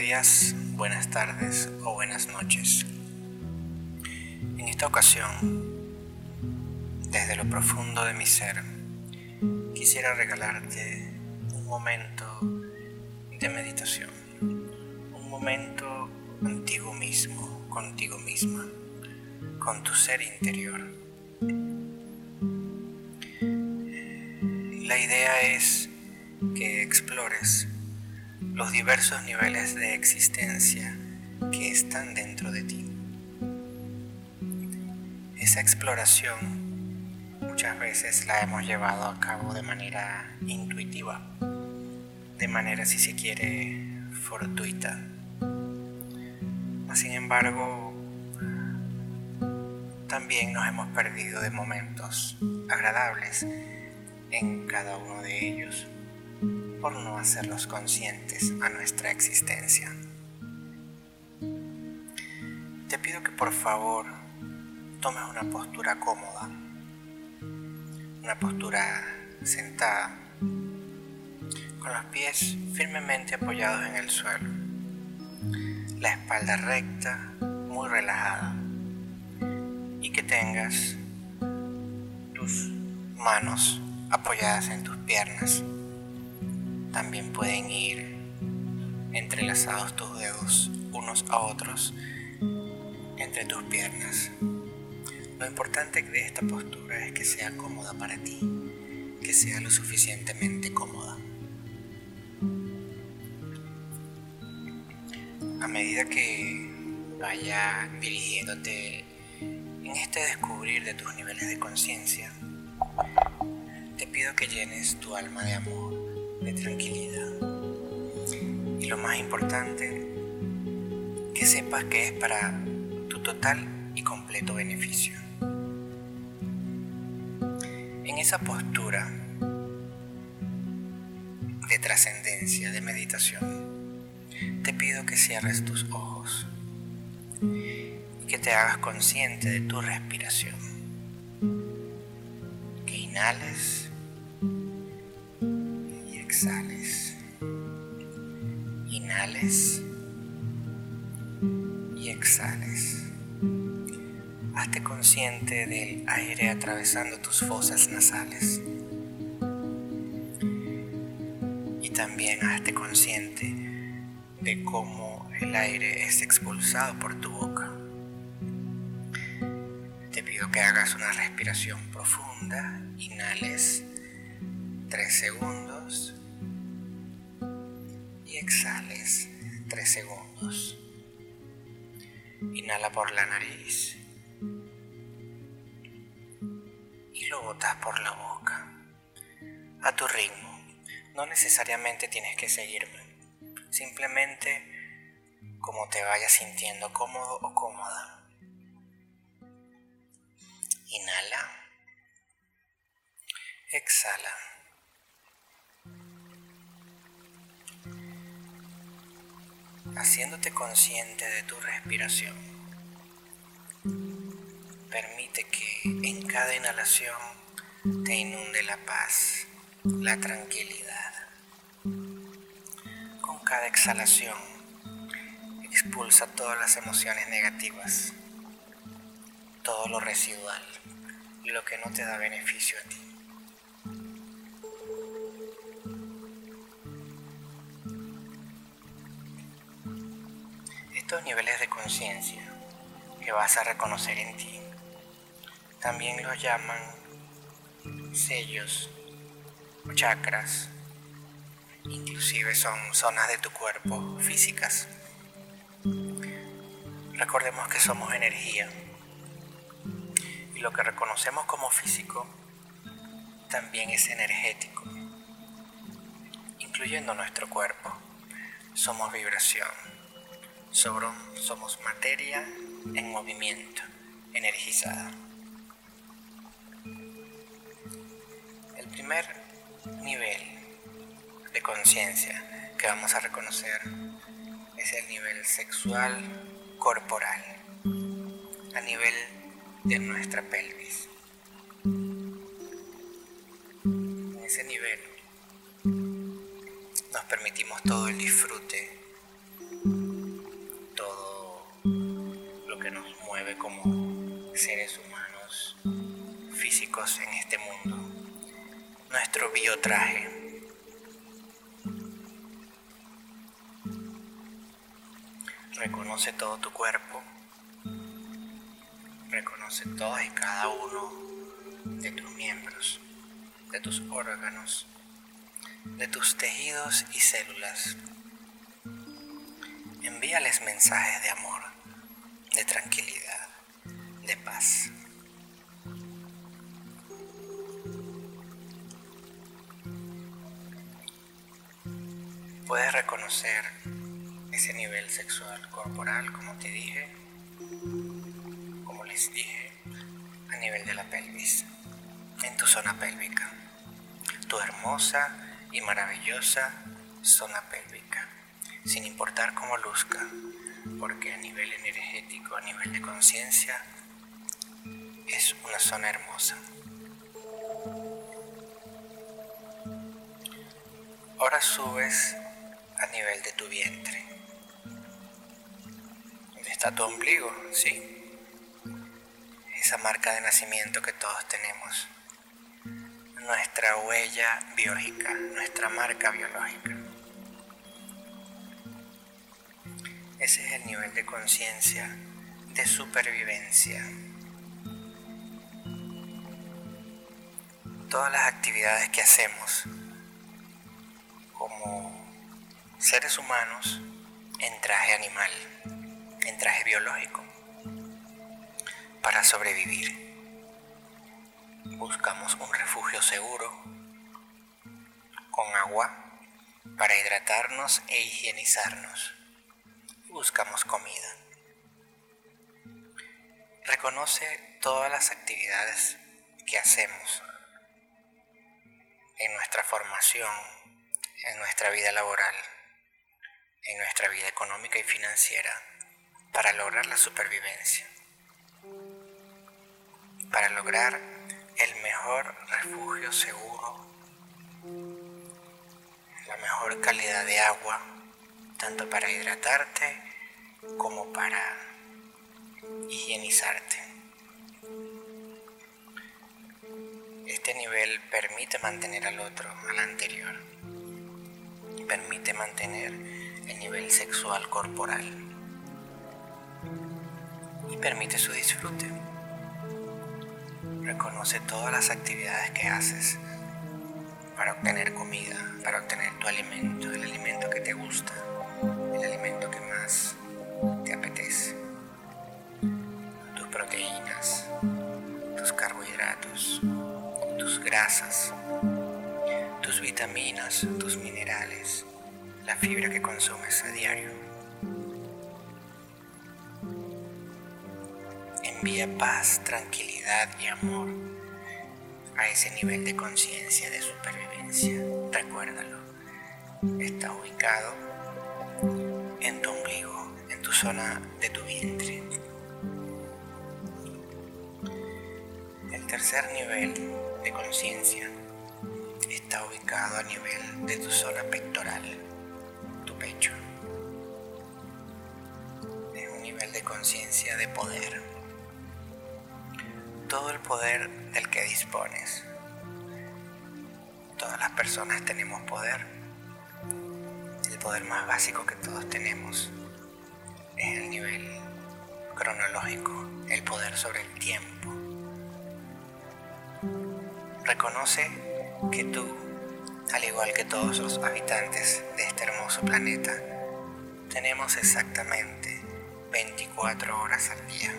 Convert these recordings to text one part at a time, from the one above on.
días, buenas tardes o buenas noches. En esta ocasión, desde lo profundo de mi ser, quisiera regalarte un momento de meditación, un momento contigo mismo, contigo misma, con tu ser interior. La idea es que explores los diversos niveles de existencia que están dentro de ti. Esa exploración muchas veces la hemos llevado a cabo de manera intuitiva, de manera si se quiere fortuita. Sin embargo, también nos hemos perdido de momentos agradables en cada uno de ellos por no hacerlos conscientes a nuestra existencia. Te pido que por favor tomes una postura cómoda, una postura sentada, con los pies firmemente apoyados en el suelo, la espalda recta, muy relajada, y que tengas tus manos apoyadas en tus piernas también pueden ir entrelazados tus dedos unos a otros entre tus piernas. Lo importante de esta postura es que sea cómoda para ti, que sea lo suficientemente cómoda. A medida que vaya dirigiéndote en este descubrir de tus niveles de conciencia, te pido que llenes tu alma de amor de tranquilidad. Y lo más importante, que sepas que es para tu total y completo beneficio. En esa postura de trascendencia, de meditación, te pido que cierres tus ojos y que te hagas consciente de tu respiración. Que inhales Y exhales. Hazte consciente del aire atravesando tus fosas nasales. Y también hazte consciente de cómo el aire es expulsado por tu boca. Te pido que hagas una respiración profunda. Inhales 3 segundos y exhales 3 segundos. Inhala por la nariz y lo botas por la boca. A tu ritmo. No necesariamente tienes que seguirme. Simplemente como te vayas sintiendo cómodo o cómoda. Inhala. Exhala. Haciéndote consciente de tu respiración. Permite que en cada inhalación te inunde la paz, la tranquilidad. Con cada exhalación expulsa todas las emociones negativas, todo lo residual y lo que no te da beneficio a ti. Estos niveles de conciencia que vas a reconocer en ti, también los llaman sellos o chakras, inclusive son zonas de tu cuerpo físicas. Recordemos que somos energía y lo que reconocemos como físico también es energético, incluyendo nuestro cuerpo. Somos vibración somos materia en movimiento, energizada. El primer nivel de conciencia que vamos a reconocer es el nivel sexual corporal, a nivel de nuestra pelvis. En ese nivel nos permitimos todo el disfrute como seres humanos físicos en este mundo, nuestro biotraje. Reconoce todo tu cuerpo, reconoce todos y cada uno de tus miembros, de tus órganos, de tus tejidos y células. Envíales mensajes de amor, de tranquilidad, paz. Puedes reconocer ese nivel sexual corporal, como te dije, como les dije, a nivel de la pelvis, en tu zona pélvica, tu hermosa y maravillosa zona pélvica, sin importar cómo luzca, porque a nivel energético, a nivel de conciencia, es una zona hermosa. Ahora subes a nivel de tu vientre. ¿Dónde está tu ombligo? Sí. Esa marca de nacimiento que todos tenemos nuestra huella biológica, nuestra marca biológica. Ese es el nivel de conciencia, de supervivencia. Todas las actividades que hacemos como seres humanos en traje animal, en traje biológico, para sobrevivir buscamos un refugio seguro con agua para hidratarnos e higienizarnos. Buscamos comida. Reconoce todas las actividades que hacemos en nuestra formación, en nuestra vida laboral, en nuestra vida económica y financiera para lograr la supervivencia, para lograr el mejor refugio seguro, la mejor calidad de agua, tanto para hidratarte como para higienizarte. Este nivel permite mantener al otro, al anterior. Permite mantener el nivel sexual corporal. Y permite su disfrute. Reconoce todas las actividades que haces para obtener comida, para obtener tu alimento, el alimento que te gusta, el alimento que más te apetece. Tus vitaminas, tus minerales, la fibra que consumes a diario. envía paz, tranquilidad y amor a ese nivel de conciencia de supervivencia. Recuérdalo. Está ubicado en tu ombligo, en tu zona de tu vientre. El tercer nivel de conciencia está ubicado a nivel de tu zona pectoral, tu pecho. Es un nivel de conciencia de poder todo el poder del que dispones. Todas las personas tenemos poder. El poder más básico que todos tenemos es el nivel cronológico, el poder sobre el tiempo. Reconoce que tú, al igual que todos los habitantes de este hermoso planeta, tenemos exactamente 24 horas al día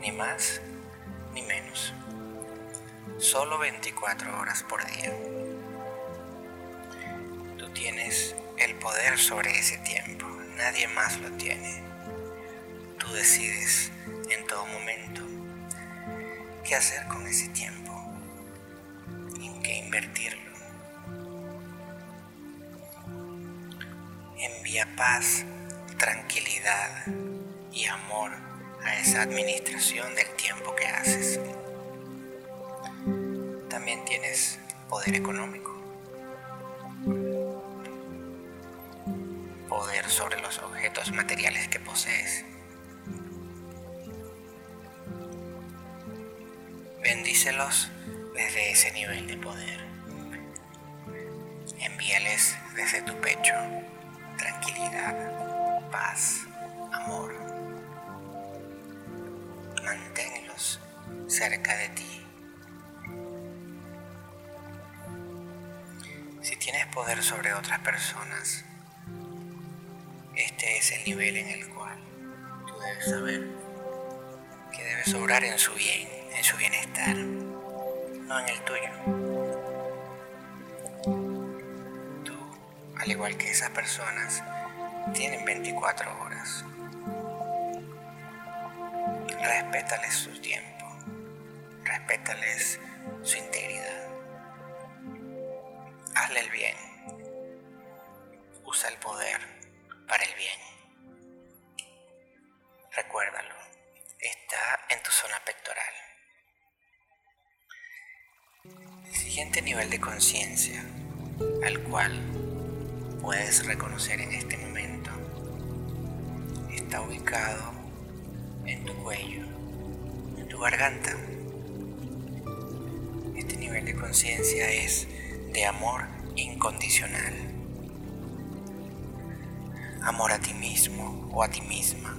ni más ni menos. Solo 24 horas por día. Tú tienes el poder sobre ese tiempo, nadie más lo tiene. Tú decides en todo momento qué hacer con ese tiempo, en qué invertirlo. Envía paz, tranquilidad y amor a esa administración del tiempo que haces. También tienes poder económico, poder sobre los objetos materiales que posees. Bendícelos desde ese nivel de poder. Envíales desde tu pecho tranquilidad, paz, amor. Manténlos cerca de ti. Si tienes poder sobre otras personas, este es el nivel en el cual tú debes saber que debes obrar en su bien, en su bienestar, no en el tuyo. Tú, al igual que esas personas, tienen 24 horas. Respétales su tiempo, respétales su integridad. Hazle el bien, usa el poder siguiente nivel de conciencia al cual puedes reconocer en este momento está ubicado en tu cuello, en tu garganta. Este nivel de conciencia es de amor incondicional. Amor a ti mismo o a ti misma,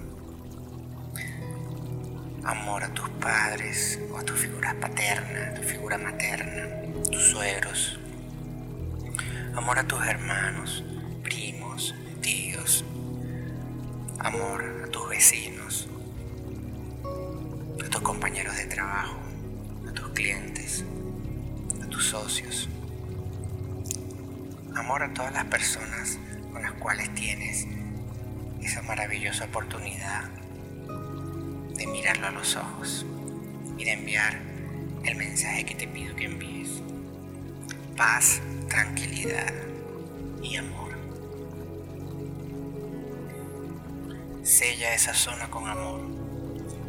amor a tus padres o a tu figura paterna, tu figura materna, tus suegros, amor a tus hermanos, primos, tíos, amor a tus vecinos, a tus compañeros de trabajo, a tus clientes, a tus socios, amor a todas las personas con las cuales tienes esa maravillosa oportunidad de mirarlo a los ojos y de enviar el mensaje que te pido que envíes. Paz, tranquilidad y amor. Sella esa zona con amor.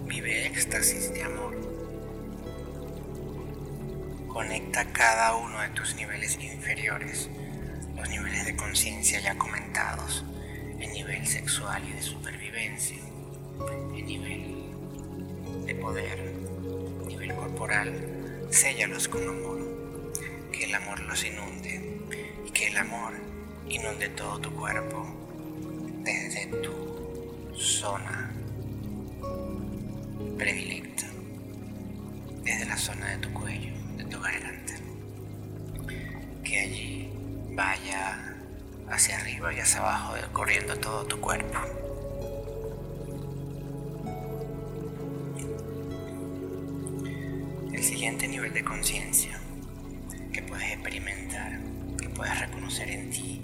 Vive éxtasis de amor. Conecta cada uno de tus niveles inferiores los niveles de conciencia ya comentados, el nivel sexual y de supervivencia, el nivel de poder, el nivel corporal, séllalos con amor, que el amor los inunde y que el amor inunde todo tu cuerpo desde tu zona predilecta, desde la zona de tu cuello, de tu garganta, que allí vaya hacia arriba y hacia abajo, corriendo todo tu cuerpo. El siguiente nivel de conciencia que puedes experimentar, que puedes reconocer en ti,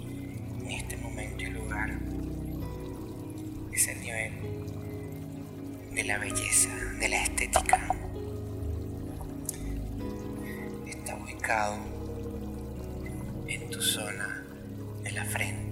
en este momento y lugar, es el nivel de la belleza, de la estética. Está ubicado en tu zona de la frente,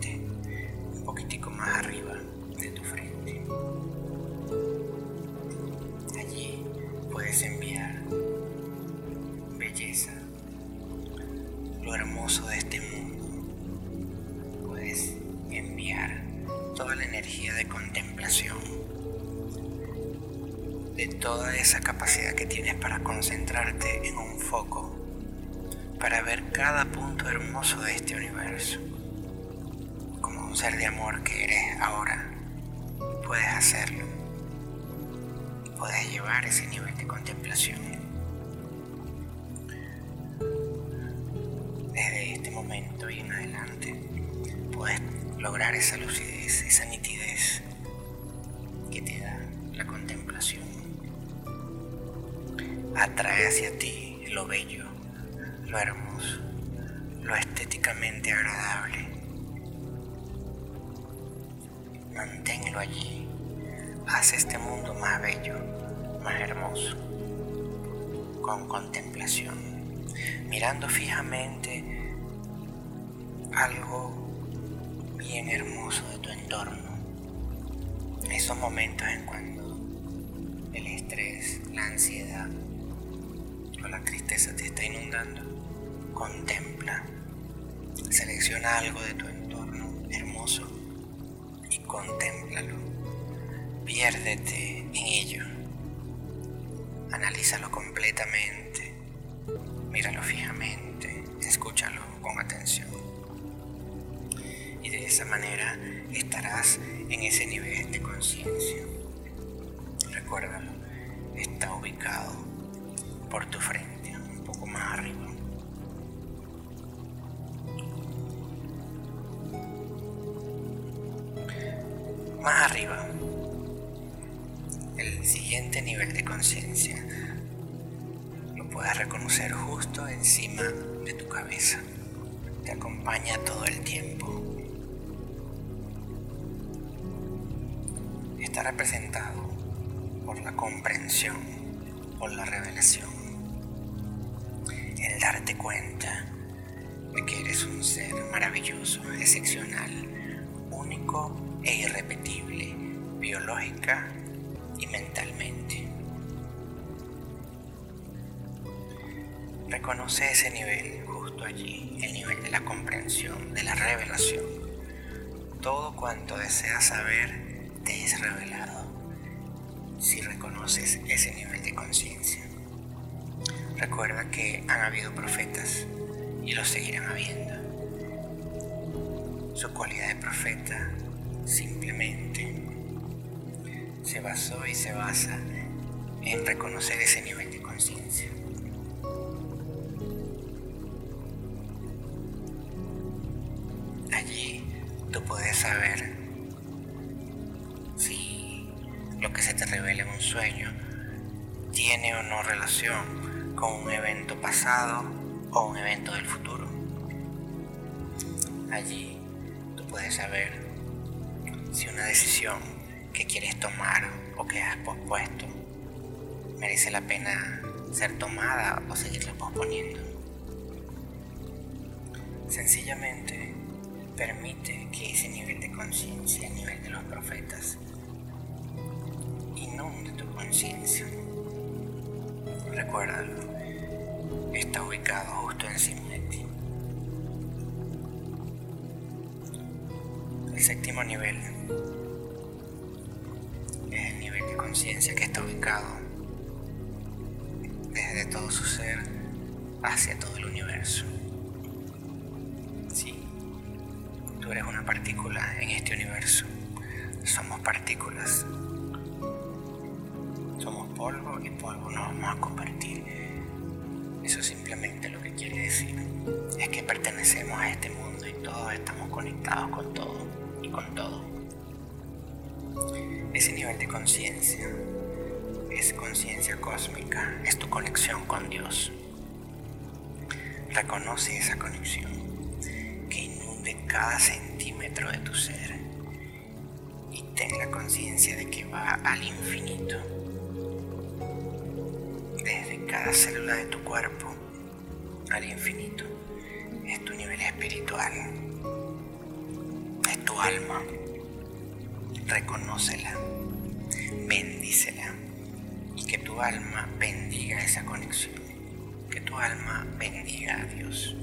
contemplación, de toda esa capacidad que tienes para concentrarte en un foco para ver cada punto hermoso de este universo. Como un ser de amor que eres ahora, puedes hacerlo. Puedes llevar ese nivel de contemplación. Agradable. Manténlo allí. Haz este mundo más bello, más hermoso, con contemplación, mirando fijamente algo bien hermoso de tu entorno. Esos momentos en cuando el estrés, la ansiedad o la tristeza te está inundando Contempla. Selecciona algo de tu entorno hermoso y contémplalo. Piérdete en ello. Analízalo completamente. Míralo fijamente. Escúchalo con atención. Y de esa manera estarás en ese nivel de conciencia. Recuérdalo, está ubicado por tu frente, un poco más arriba. Encima de tu cabeza. Te acompaña todo el tiempo. Está representado por la comprensión, por la revelación, el darte cuenta de que eres un ser maravilloso, excepcional, único e irrepetible, biológica y mentalmente. Reconoce ese nivel justo allí, el nivel de la comprensión, de la revelación. Todo cuanto deseas saber te es revelado si reconoces ese nivel de conciencia. Recuerda que han habido profetas y los seguirán habiendo. Su cualidad de profeta simplemente se basó y se basa en reconocer ese nivel de conciencia. O un evento del futuro. Allí tú puedes saber si una decisión que quieres tomar o que has pospuesto merece la pena ser tomada o seguirla posponiendo. Sencillamente permite que ese nivel de conciencia, el nivel de los profetas, inunde tu conciencia. Recuérdalo, está ubicado justo encima de ti. El séptimo nivel es el nivel de conciencia que está ubicado desde todo su ser hacia todo el universo. Sí, tú eres una partícula en este universo. Somos partículas. Somos polvo y polvo nos vamos a convertir. Eso simplemente lo que quiere decir es que pertenecemos a este mundo y todos estamos conectados con todo y con todo. Ese nivel de conciencia es conciencia cósmica, es tu conexión con Dios. Reconoce esa conexión que inunde cada centímetro de tu ser y ten la conciencia de que va al infinito. Cada célula de tu cuerpo al infinito. Es tu nivel espiritual, es tu alma. Reconócela, bendícela. Y que tu alma bendiga esa conexión, que tu alma bendiga a Dios.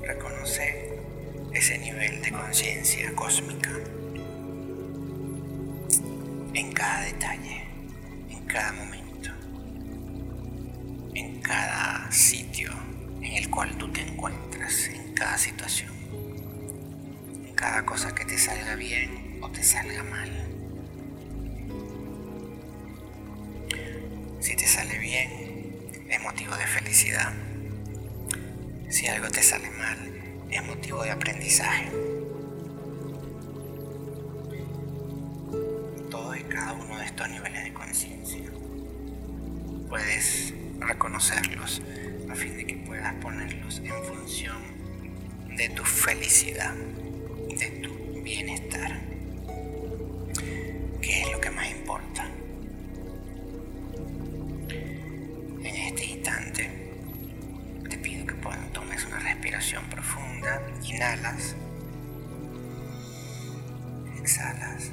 Reconoce ese nivel de conciencia cósmica bien, es motivo de felicidad. Si algo te sale mal, es motivo de aprendizaje. Todos y cada uno de estos niveles de conciencia puedes reconocerlos a fin de que puedas ponerlos en función de tu felicidad, de tu bienestar, exhalas.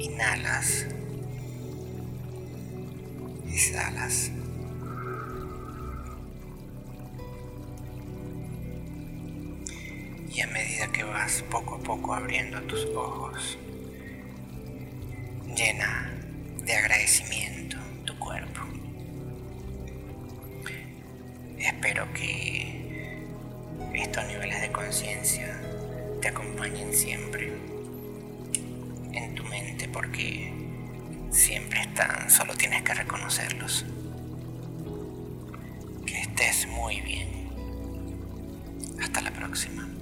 Inhalas. Exhalas. Y a medida que vas poco a poco abriendo tus ojos, llena de agradecimiento están, solo tienes que reconocerlos. Que estés muy bien. Hasta la próxima.